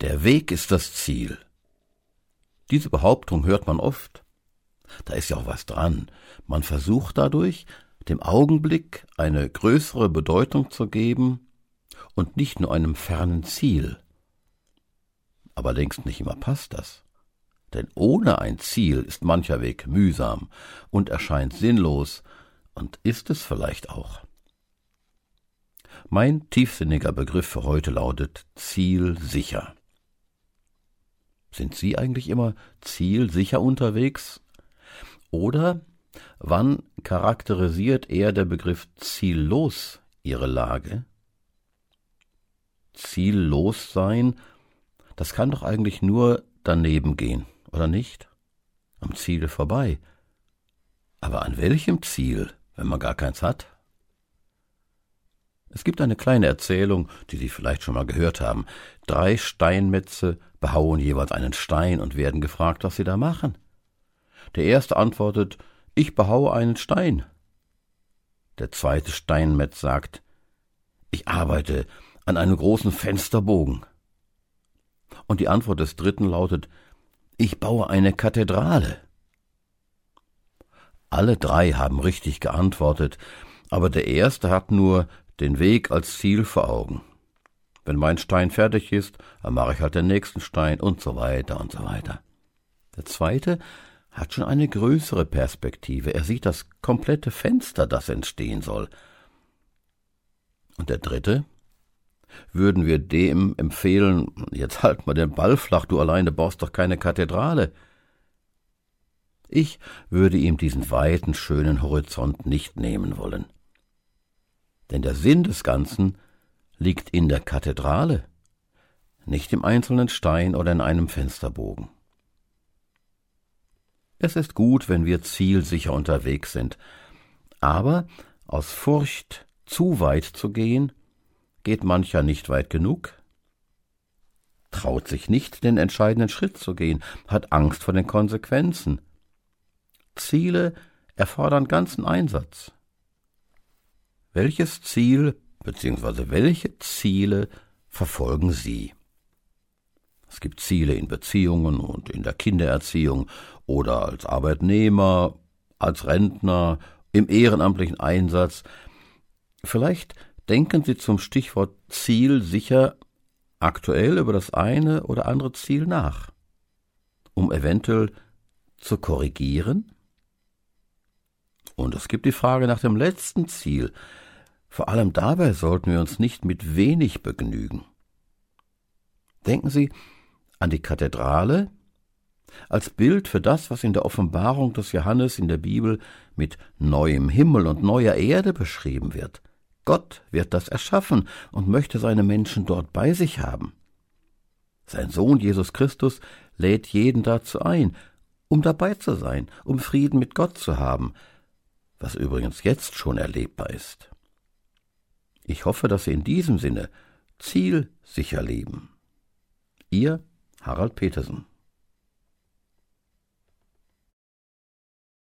Der Weg ist das Ziel. Diese Behauptung hört man oft. Da ist ja auch was dran. Man versucht dadurch, dem Augenblick eine größere Bedeutung zu geben und nicht nur einem fernen Ziel. Aber längst nicht immer passt das. Denn ohne ein Ziel ist mancher Weg mühsam und erscheint sinnlos und ist es vielleicht auch. Mein tiefsinniger Begriff für heute lautet zielsicher. Sind Sie eigentlich immer zielsicher unterwegs? Oder wann charakterisiert eher der Begriff ziellos Ihre Lage? Ziellos sein, das kann doch eigentlich nur daneben gehen, oder nicht? Am Ziel vorbei. Aber an welchem Ziel, wenn man gar keins hat? Es gibt eine kleine Erzählung, die Sie vielleicht schon mal gehört haben. Drei Steinmetze behauen jeweils einen Stein und werden gefragt, was sie da machen. Der erste antwortet, ich behaue einen Stein. Der zweite Steinmetz sagt, ich arbeite an einem großen Fensterbogen. Und die Antwort des dritten lautet, ich baue eine Kathedrale. Alle drei haben richtig geantwortet, aber der erste hat nur den Weg als Ziel vor Augen. Wenn mein Stein fertig ist, dann mache ich halt den nächsten Stein und so weiter und so weiter. Der zweite hat schon eine größere Perspektive. Er sieht das komplette Fenster, das entstehen soll. Und der dritte? Würden wir dem empfehlen, jetzt halt mal den Ball flach, du alleine baust doch keine Kathedrale. Ich würde ihm diesen weiten, schönen Horizont nicht nehmen wollen denn der Sinn des Ganzen liegt in der Kathedrale, nicht im einzelnen Stein oder in einem Fensterbogen. Es ist gut, wenn wir zielsicher unterwegs sind, aber aus Furcht, zu weit zu gehen, geht mancher nicht weit genug, traut sich nicht, den entscheidenden Schritt zu gehen, hat Angst vor den Konsequenzen. Ziele erfordern ganzen Einsatz. Welches Ziel bzw. welche Ziele verfolgen Sie? Es gibt Ziele in Beziehungen und in der Kindererziehung oder als Arbeitnehmer, als Rentner, im ehrenamtlichen Einsatz. Vielleicht denken Sie zum Stichwort Ziel sicher aktuell über das eine oder andere Ziel nach, um eventuell zu korrigieren? Und es gibt die Frage nach dem letzten Ziel. Vor allem dabei sollten wir uns nicht mit wenig begnügen. Denken Sie an die Kathedrale als Bild für das, was in der Offenbarung des Johannes in der Bibel mit neuem Himmel und neuer Erde beschrieben wird. Gott wird das erschaffen und möchte seine Menschen dort bei sich haben. Sein Sohn Jesus Christus lädt jeden dazu ein, um dabei zu sein, um Frieden mit Gott zu haben, was übrigens jetzt schon erlebbar ist. Ich hoffe, dass Sie in diesem Sinne zielsicher leben. Ihr Harald Petersen